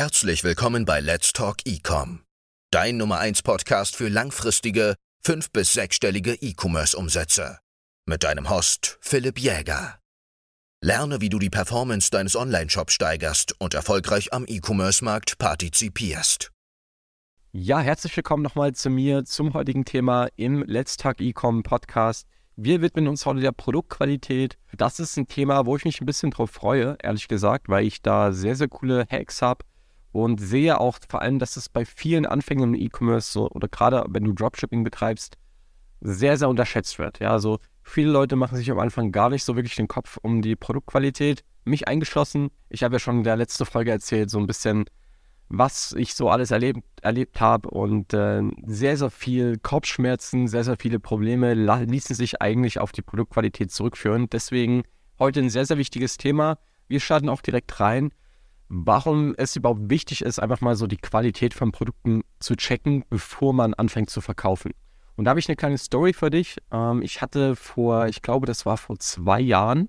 Herzlich willkommen bei Let's Talk Ecom, dein Nummer 1 Podcast für langfristige, fünf- bis sechsstellige E-Commerce-Umsätze. Mit deinem Host Philipp Jäger. Lerne, wie du die Performance deines Online-Shops steigerst und erfolgreich am E-Commerce-Markt partizipierst. Ja, herzlich willkommen nochmal zu mir zum heutigen Thema im Let's Talk Ecom Podcast. Wir widmen uns heute der Produktqualität. Das ist ein Thema, wo ich mich ein bisschen drauf freue, ehrlich gesagt, weil ich da sehr, sehr coole Hacks habe und sehe auch vor allem, dass es bei vielen Anfängern im E-Commerce so, oder gerade wenn du Dropshipping betreibst, sehr, sehr unterschätzt wird. Ja, also viele Leute machen sich am Anfang gar nicht so wirklich den Kopf um die Produktqualität. Mich eingeschlossen. Ich habe ja schon in der letzten Folge erzählt, so ein bisschen, was ich so alles erlebt, erlebt habe und äh, sehr, sehr viel Kopfschmerzen, sehr, sehr viele Probleme ließen sich eigentlich auf die Produktqualität zurückführen. Deswegen heute ein sehr, sehr wichtiges Thema. Wir starten auch direkt rein warum es überhaupt wichtig ist, einfach mal so die Qualität von Produkten zu checken, bevor man anfängt zu verkaufen. Und da habe ich eine kleine Story für dich. Ähm, ich hatte vor, ich glaube, das war vor zwei Jahren,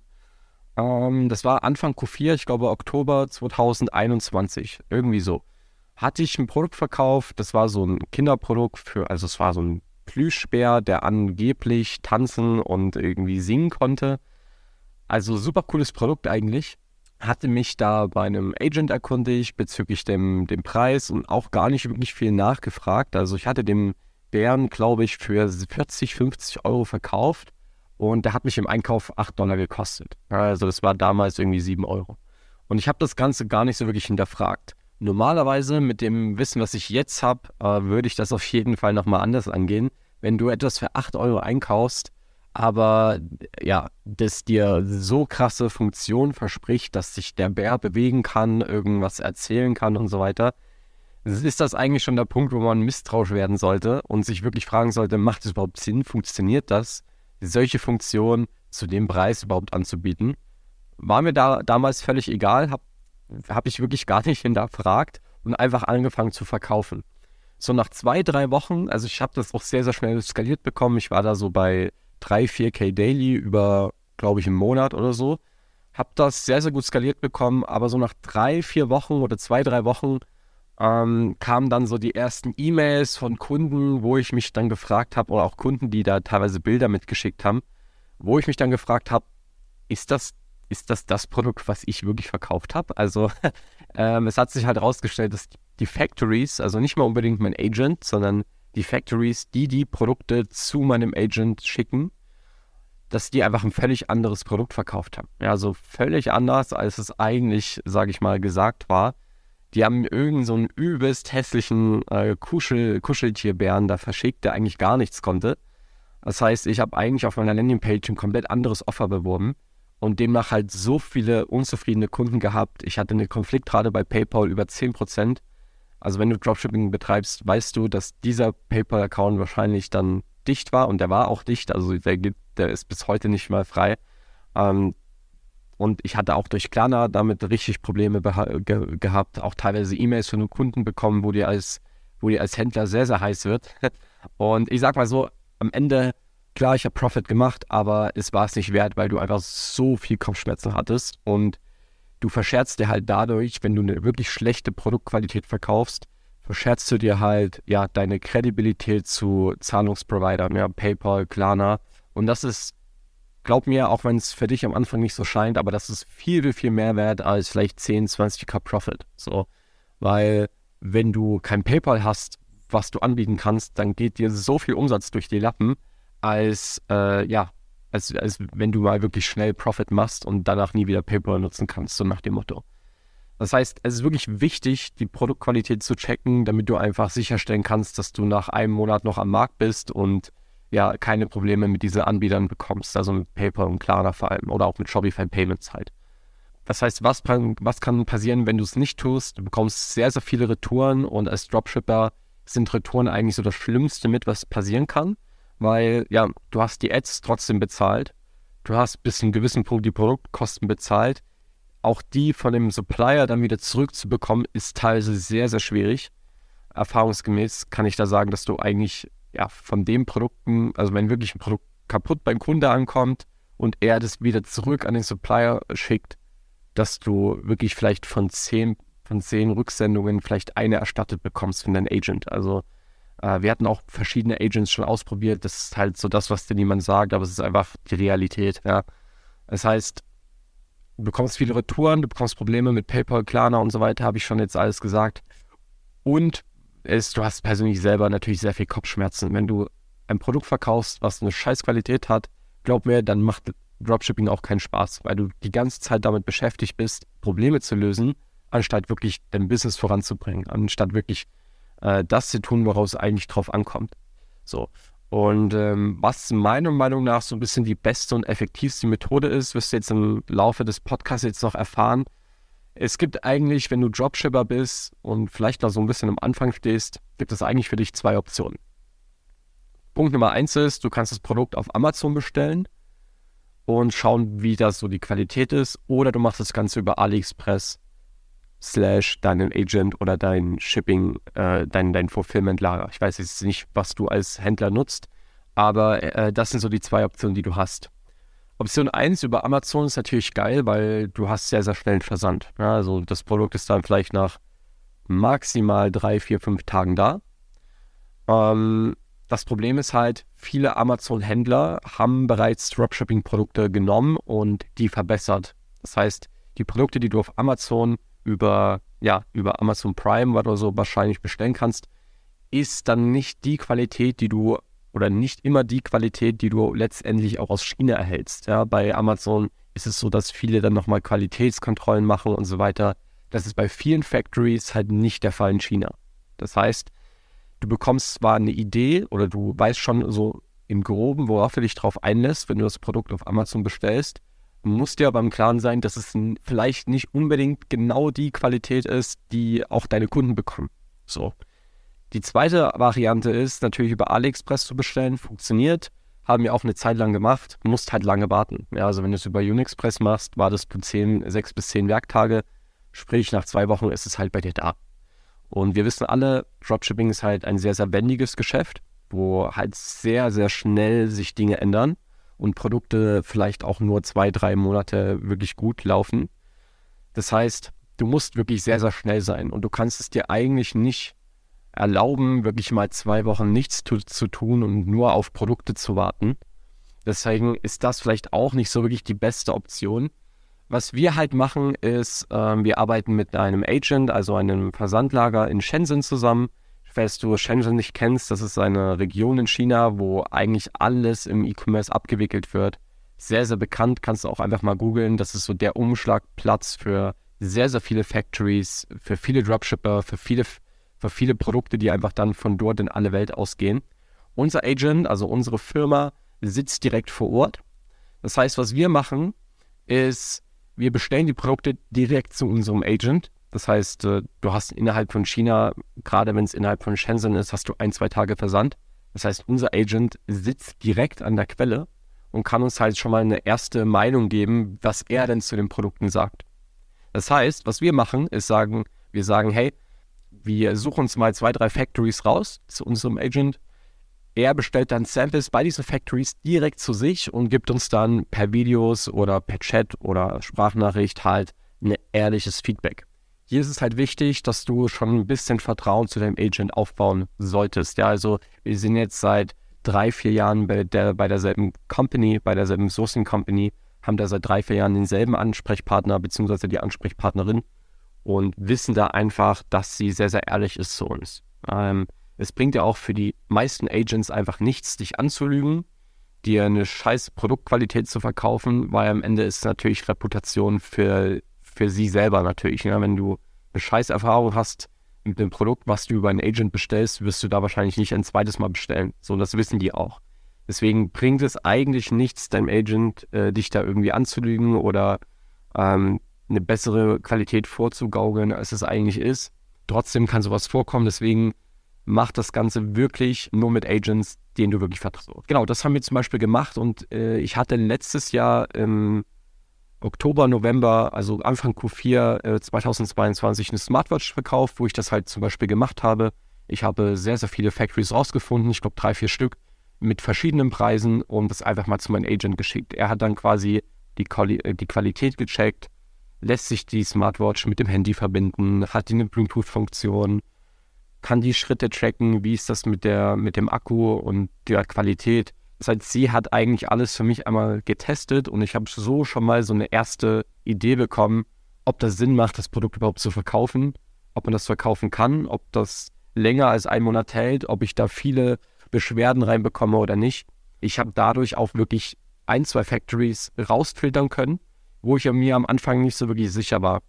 ähm, das war Anfang Q4, ich glaube Oktober 2021, irgendwie so, hatte ich ein Produkt verkauft. Das war so ein Kinderprodukt für, also es war so ein Plüschbär, der angeblich tanzen und irgendwie singen konnte. Also super cooles Produkt eigentlich hatte mich da bei einem Agent erkundigt bezüglich dem, dem Preis und auch gar nicht wirklich viel nachgefragt. Also ich hatte dem Bären, glaube ich, für 40, 50 Euro verkauft und der hat mich im Einkauf 8 Dollar gekostet. Also das war damals irgendwie 7 Euro. Und ich habe das Ganze gar nicht so wirklich hinterfragt. Normalerweise mit dem Wissen, was ich jetzt habe, äh, würde ich das auf jeden Fall nochmal anders angehen. Wenn du etwas für 8 Euro einkaufst, aber ja, das dir so krasse Funktion verspricht, dass sich der Bär bewegen kann, irgendwas erzählen kann und so weiter, ist das eigentlich schon der Punkt, wo man misstrauisch werden sollte und sich wirklich fragen sollte, macht es überhaupt Sinn, funktioniert das, solche Funktionen zu dem Preis überhaupt anzubieten? War mir da damals völlig egal, habe hab ich wirklich gar nicht hinterfragt und einfach angefangen zu verkaufen. So nach zwei, drei Wochen, also ich habe das auch sehr, sehr schnell skaliert bekommen. Ich war da so bei 3, 4K Daily über, glaube ich, einen Monat oder so. Hab das sehr, sehr gut skaliert bekommen, aber so nach drei, vier Wochen oder zwei, drei Wochen ähm, kamen dann so die ersten E-Mails von Kunden, wo ich mich dann gefragt habe, oder auch Kunden, die da teilweise Bilder mitgeschickt haben, wo ich mich dann gefragt habe, ist das, ist das das Produkt, was ich wirklich verkauft habe? Also ähm, es hat sich halt herausgestellt, dass die Factories, also nicht mal unbedingt mein Agent, sondern die Factories, die die Produkte zu meinem Agent schicken, dass die einfach ein völlig anderes Produkt verkauft haben. Ja, so völlig anders, als es eigentlich, sage ich mal, gesagt war. Die haben irgendeinen so einen übelst hässlichen äh, Kuschel, Kuscheltierbären da verschickt, der eigentlich gar nichts konnte. Das heißt, ich habe eigentlich auf meiner Landingpage ein komplett anderes Offer beworben und demnach halt so viele unzufriedene Kunden gehabt. Ich hatte eine Konfliktrate bei PayPal über 10%. Also wenn du Dropshipping betreibst, weißt du, dass dieser PayPal-Account wahrscheinlich dann dicht war und der war auch dicht, also der, der ist bis heute nicht mal frei. Ähm, und ich hatte auch durch Klarna damit richtig Probleme ge gehabt, auch teilweise E-Mails von Kunden bekommen, wo dir als, wo dir als Händler sehr, sehr heiß wird. und ich sag mal so, am Ende, klar, ich habe Profit gemacht, aber es war es nicht wert, weil du einfach so viel Kopfschmerzen hattest und du verscherzt dir halt dadurch, wenn du eine wirklich schlechte Produktqualität verkaufst, verscherzt du dir halt ja deine Kredibilität zu Zahlungsprovidern, ja, PayPal, Klarna. Und das ist, glaub mir, auch wenn es für dich am Anfang nicht so scheint, aber das ist viel, viel, viel mehr wert als vielleicht 10, 20k Profit. So, weil wenn du kein PayPal hast, was du anbieten kannst, dann geht dir so viel Umsatz durch die Lappen, als äh, ja, als, als wenn du mal wirklich schnell Profit machst und danach nie wieder PayPal nutzen kannst, so nach dem Motto. Das heißt, es ist wirklich wichtig, die Produktqualität zu checken, damit du einfach sicherstellen kannst, dass du nach einem Monat noch am Markt bist und ja, keine Probleme mit diesen Anbietern bekommst, also mit PayPal und Klarna vor allem oder auch mit Shopify Payments halt. Das heißt, was, was kann passieren, wenn du es nicht tust? Du bekommst sehr, sehr viele Retouren und als Dropshipper sind Retouren eigentlich so das Schlimmste mit, was passieren kann weil ja, du hast die Ads trotzdem bezahlt, du hast bis zu einem gewissen Punkt die Produktkosten bezahlt. Auch die von dem Supplier dann wieder zurückzubekommen, ist teilweise sehr, sehr schwierig. Erfahrungsgemäß kann ich da sagen, dass du eigentlich ja, von den Produkten, also wenn wirklich ein Produkt kaputt beim Kunde ankommt und er das wieder zurück an den Supplier schickt, dass du wirklich vielleicht von 10, von zehn Rücksendungen vielleicht eine erstattet bekommst von deinem Agent. Also äh, wir hatten auch verschiedene Agents schon ausprobiert. Das ist halt so das, was dir niemand sagt, aber es ist einfach die Realität. Ja. Das heißt, du bekommst viele Retouren, du bekommst Probleme mit PayPal, Klarna und so weiter, habe ich schon jetzt alles gesagt. Und es, du hast persönlich selber natürlich sehr viel Kopfschmerzen. Wenn du ein Produkt verkaufst, was eine scheiß Qualität hat, glaub mir, dann macht Dropshipping auch keinen Spaß, weil du die ganze Zeit damit beschäftigt bist, Probleme zu lösen, anstatt wirklich dein Business voranzubringen, anstatt wirklich äh, das zu tun, woraus es eigentlich drauf ankommt. So. Und ähm, was meiner Meinung nach so ein bisschen die beste und effektivste Methode ist, wirst du jetzt im Laufe des Podcasts jetzt noch erfahren. Es gibt eigentlich, wenn du Dropshipper bist und vielleicht noch so ein bisschen am Anfang stehst, gibt es eigentlich für dich zwei Optionen. Punkt Nummer eins ist, du kannst das Produkt auf Amazon bestellen und schauen, wie das so die Qualität ist. Oder du machst das Ganze über AliExpress slash deinen Agent oder dein Shipping, äh, dein, dein Fulfillment-Lager. Ich weiß jetzt nicht, was du als Händler nutzt, aber äh, das sind so die zwei Optionen, die du hast. Option 1 über Amazon ist natürlich geil, weil du hast sehr, sehr schnell einen Versand. Ja, also das Produkt ist dann vielleicht nach maximal drei, vier, fünf Tagen da. Ähm, das Problem ist halt, viele Amazon-Händler haben bereits Dropshipping-Produkte genommen und die verbessert. Das heißt, die Produkte, die du auf Amazon über, ja, über Amazon Prime oder so wahrscheinlich bestellen kannst, ist dann nicht die Qualität, die du oder nicht immer die Qualität, die du letztendlich auch aus China erhältst. Ja, bei Amazon ist es so, dass viele dann nochmal Qualitätskontrollen machen und so weiter. Das ist bei vielen Factories halt nicht der Fall in China. Das heißt, du bekommst zwar eine Idee oder du weißt schon so im Groben, worauf du dich drauf einlässt, wenn du das Produkt auf Amazon bestellst, musst dir aber im Klaren sein, dass es vielleicht nicht unbedingt genau die Qualität ist, die auch deine Kunden bekommen. So. Die zweite Variante ist natürlich über AliExpress zu bestellen, funktioniert, haben wir auch eine Zeit lang gemacht, musst halt lange warten. Ja, also wenn du es über Unixpress machst, wartest du zehn, sechs bis zehn Werktage, sprich nach zwei Wochen ist es halt bei dir da. Und wir wissen alle, Dropshipping ist halt ein sehr, sehr wendiges Geschäft, wo halt sehr, sehr schnell sich Dinge ändern und Produkte vielleicht auch nur zwei, drei Monate wirklich gut laufen. Das heißt, du musst wirklich sehr, sehr schnell sein und du kannst es dir eigentlich nicht erlauben, wirklich mal zwei Wochen nichts zu, zu tun und nur auf Produkte zu warten. Deswegen ist das vielleicht auch nicht so wirklich die beste Option. Was wir halt machen, ist, äh, wir arbeiten mit einem Agent, also einem Versandlager in Shenzhen zusammen. Falls du Shenzhen nicht kennst, das ist eine Region in China, wo eigentlich alles im E-Commerce abgewickelt wird. Sehr, sehr bekannt, kannst du auch einfach mal googeln. Das ist so der Umschlagplatz für sehr, sehr viele Factories, für viele Dropshipper, für viele, für viele Produkte, die einfach dann von dort in alle Welt ausgehen. Unser Agent, also unsere Firma, sitzt direkt vor Ort. Das heißt, was wir machen, ist, wir bestellen die Produkte direkt zu unserem Agent. Das heißt, äh, du hast innerhalb von China, gerade wenn es innerhalb von Shenzhen ist, hast du ein, zwei Tage Versand. Das heißt, unser Agent sitzt direkt an der Quelle und kann uns halt schon mal eine erste Meinung geben, was er denn zu den Produkten sagt. Das heißt, was wir machen, ist sagen, wir sagen, hey, wir suchen uns mal zwei, drei Factories raus zu unserem Agent er bestellt dann Samples bei diesen Factories direkt zu sich und gibt uns dann per Videos oder per Chat oder Sprachnachricht halt ein ehrliches Feedback. Hier ist es halt wichtig, dass du schon ein bisschen Vertrauen zu deinem Agent aufbauen solltest. Ja, also wir sind jetzt seit drei, vier Jahren bei, der, bei derselben Company, bei derselben Sourcing Company, haben da seit drei, vier Jahren denselben Ansprechpartner bzw. die Ansprechpartnerin und wissen da einfach, dass sie sehr, sehr ehrlich ist zu uns. Ähm, es bringt ja auch für die meisten Agents einfach nichts, dich anzulügen, dir eine scheiß Produktqualität zu verkaufen, weil am Ende ist natürlich Reputation für, für sie selber natürlich. Ja? Wenn du eine scheiß Erfahrung hast mit dem Produkt, was du über einen Agent bestellst, wirst du da wahrscheinlich nicht ein zweites Mal bestellen. So, das wissen die auch. Deswegen bringt es eigentlich nichts, deinem Agent äh, dich da irgendwie anzulügen oder ähm, eine bessere Qualität vorzugaukeln, als es eigentlich ist. Trotzdem kann sowas vorkommen, deswegen mach das Ganze wirklich nur mit Agents, denen du wirklich vertraust. Genau, das haben wir zum Beispiel gemacht und äh, ich hatte letztes Jahr im Oktober, November, also Anfang Q4 äh, 2022 eine Smartwatch verkauft, wo ich das halt zum Beispiel gemacht habe. Ich habe sehr, sehr viele Factories rausgefunden, ich glaube drei, vier Stück mit verschiedenen Preisen und das einfach mal zu meinem Agent geschickt. Er hat dann quasi die, Quali äh, die Qualität gecheckt, lässt sich die Smartwatch mit dem Handy verbinden, hat die eine Bluetooth-Funktion, kann die Schritte tracken, wie ist das mit, der, mit dem Akku und der Qualität. Das heißt, sie hat eigentlich alles für mich einmal getestet und ich habe so schon mal so eine erste Idee bekommen, ob das Sinn macht, das Produkt überhaupt zu verkaufen, ob man das verkaufen kann, ob das länger als einen Monat hält, ob ich da viele Beschwerden reinbekomme oder nicht. Ich habe dadurch auch wirklich ein, zwei Factories rausfiltern können, wo ich mir am Anfang nicht so wirklich sicher war.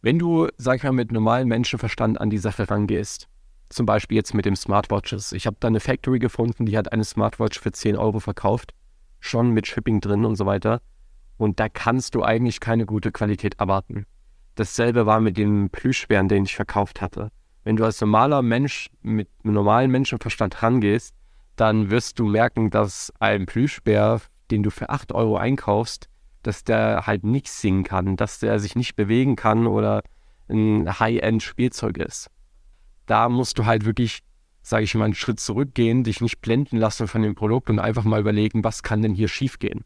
Wenn du, sag ich mal, mit normalem Menschenverstand an die Sache rangehst, zum Beispiel jetzt mit dem Smartwatches. Ich habe da eine Factory gefunden, die hat eine Smartwatch für 10 Euro verkauft, schon mit Shipping drin und so weiter. Und da kannst du eigentlich keine gute Qualität erwarten. Dasselbe war mit dem Plüschbären, den ich verkauft hatte. Wenn du als normaler Mensch mit einem normalen Menschenverstand rangehst, dann wirst du merken, dass ein Plüschbär, den du für 8 Euro einkaufst, dass der halt nicht singen kann, dass der sich nicht bewegen kann oder ein High-End-Spielzeug ist. Da musst du halt wirklich, sage ich mal, einen Schritt zurückgehen, dich nicht blenden lassen von dem Produkt und einfach mal überlegen, was kann denn hier schiefgehen.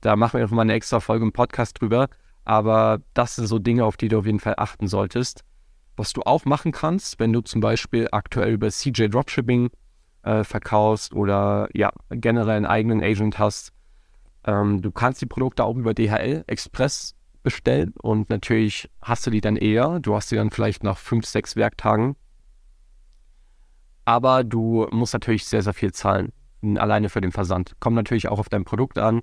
Da machen wir noch mal eine extra Folge im Podcast drüber, aber das sind so Dinge, auf die du auf jeden Fall achten solltest. Was du auch machen kannst, wenn du zum Beispiel aktuell über CJ Dropshipping äh, verkaufst oder ja, generell einen eigenen Agent hast, ähm, du kannst die Produkte auch über DHL Express bestellen und natürlich hast du die dann eher. Du hast sie dann vielleicht nach fünf, sechs Werktagen. Aber du musst natürlich sehr, sehr viel zahlen, alleine für den Versand. Kommt natürlich auch auf dein Produkt an.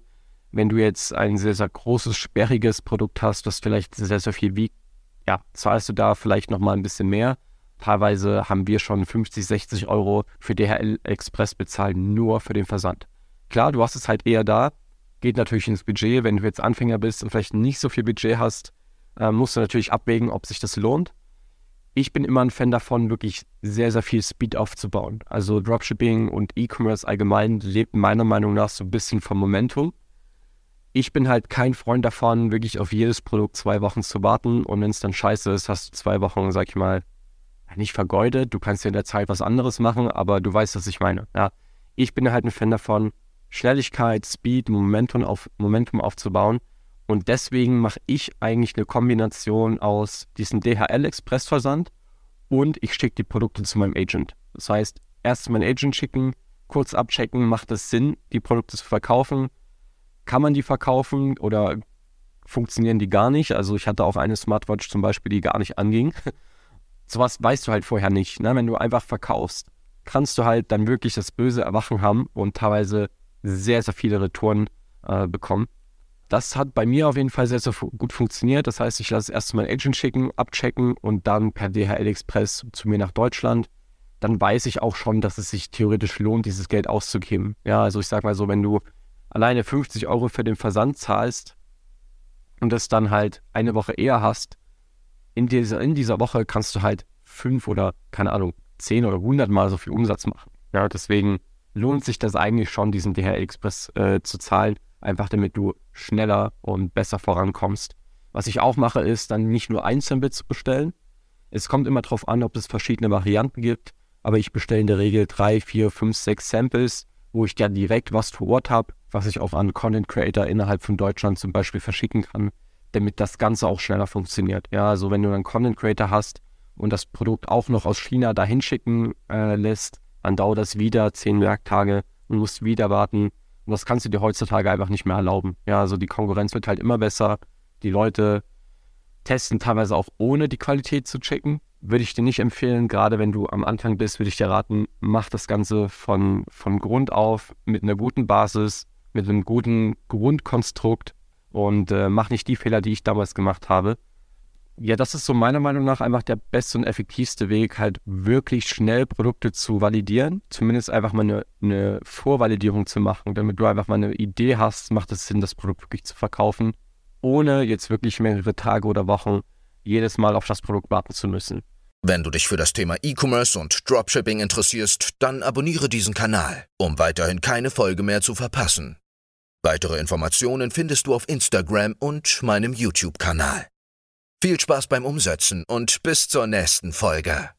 Wenn du jetzt ein sehr, sehr großes, sperriges Produkt hast, das vielleicht sehr, sehr viel wiegt, ja, zahlst du da vielleicht nochmal ein bisschen mehr. Teilweise haben wir schon 50, 60 Euro für DHL Express bezahlt, nur für den Versand. Klar, du hast es halt eher da, geht natürlich ins Budget. Wenn du jetzt Anfänger bist und vielleicht nicht so viel Budget hast, äh, musst du natürlich abwägen, ob sich das lohnt. Ich bin immer ein Fan davon, wirklich sehr, sehr viel Speed aufzubauen. Also Dropshipping und E-Commerce allgemein lebt meiner Meinung nach so ein bisschen vom Momentum. Ich bin halt kein Freund davon, wirklich auf jedes Produkt zwei Wochen zu warten und wenn es dann scheiße ist, hast du zwei Wochen, sag ich mal, nicht vergeudet. Du kannst ja in der Zeit was anderes machen, aber du weißt, was ich meine. Ja, ich bin halt ein Fan davon, Schnelligkeit, Speed, Momentum, auf, Momentum aufzubauen. Und deswegen mache ich eigentlich eine Kombination aus diesem DHL-Express-Versand und ich schicke die Produkte zu meinem Agent. Das heißt, erst meinen Agent schicken, kurz abchecken, macht es Sinn, die Produkte zu verkaufen? Kann man die verkaufen oder funktionieren die gar nicht? Also ich hatte auch eine Smartwatch zum Beispiel, die gar nicht anging. Sowas weißt du halt vorher nicht. Ne? Wenn du einfach verkaufst, kannst du halt dann wirklich das böse Erwachen haben und teilweise sehr, sehr viele Retouren äh, bekommen. Das hat bei mir auf jeden Fall sehr, sehr gut funktioniert. Das heißt, ich lasse erst meinen Agent schicken, abchecken und dann per DHL Express zu mir nach Deutschland. Dann weiß ich auch schon, dass es sich theoretisch lohnt, dieses Geld auszugeben. Ja, also ich sag mal so, wenn du alleine 50 Euro für den Versand zahlst und das dann halt eine Woche eher hast, in dieser, in dieser Woche kannst du halt fünf oder, keine Ahnung, zehn oder hundert Mal so viel Umsatz machen. Ja, deswegen lohnt sich das eigentlich schon, diesen DHL Express äh, zu zahlen, einfach damit du schneller und besser vorankommst. Was ich auch mache, ist dann nicht nur ein Sample zu bestellen. Es kommt immer darauf an, ob es verschiedene Varianten gibt, aber ich bestelle in der Regel drei, vier, fünf, sechs Samples, wo ich dann direkt was vor Ort habe, was ich auch an Content Creator innerhalb von Deutschland zum Beispiel verschicken kann, damit das Ganze auch schneller funktioniert. Ja, also wenn du einen Content Creator hast und das Produkt auch noch aus China dahin schicken äh, lässt, dann dauert das wieder zehn Werktage und musst wieder warten. Und das kannst du dir heutzutage einfach nicht mehr erlauben. Ja, also die Konkurrenz wird halt immer besser. Die Leute testen teilweise auch ohne die Qualität zu checken. Würde ich dir nicht empfehlen, gerade wenn du am Anfang bist, würde ich dir raten, mach das Ganze von, von Grund auf mit einer guten Basis, mit einem guten Grundkonstrukt und äh, mach nicht die Fehler, die ich damals gemacht habe. Ja, das ist so meiner Meinung nach einfach der beste und effektivste Weg, halt wirklich schnell Produkte zu validieren. Zumindest einfach mal eine, eine Vorvalidierung zu machen, damit du einfach mal eine Idee hast, macht es Sinn, das Produkt wirklich zu verkaufen, ohne jetzt wirklich mehrere Tage oder Wochen jedes Mal auf das Produkt warten zu müssen. Wenn du dich für das Thema E-Commerce und Dropshipping interessierst, dann abonniere diesen Kanal, um weiterhin keine Folge mehr zu verpassen. Weitere Informationen findest du auf Instagram und meinem YouTube-Kanal. Viel Spaß beim Umsetzen und bis zur nächsten Folge.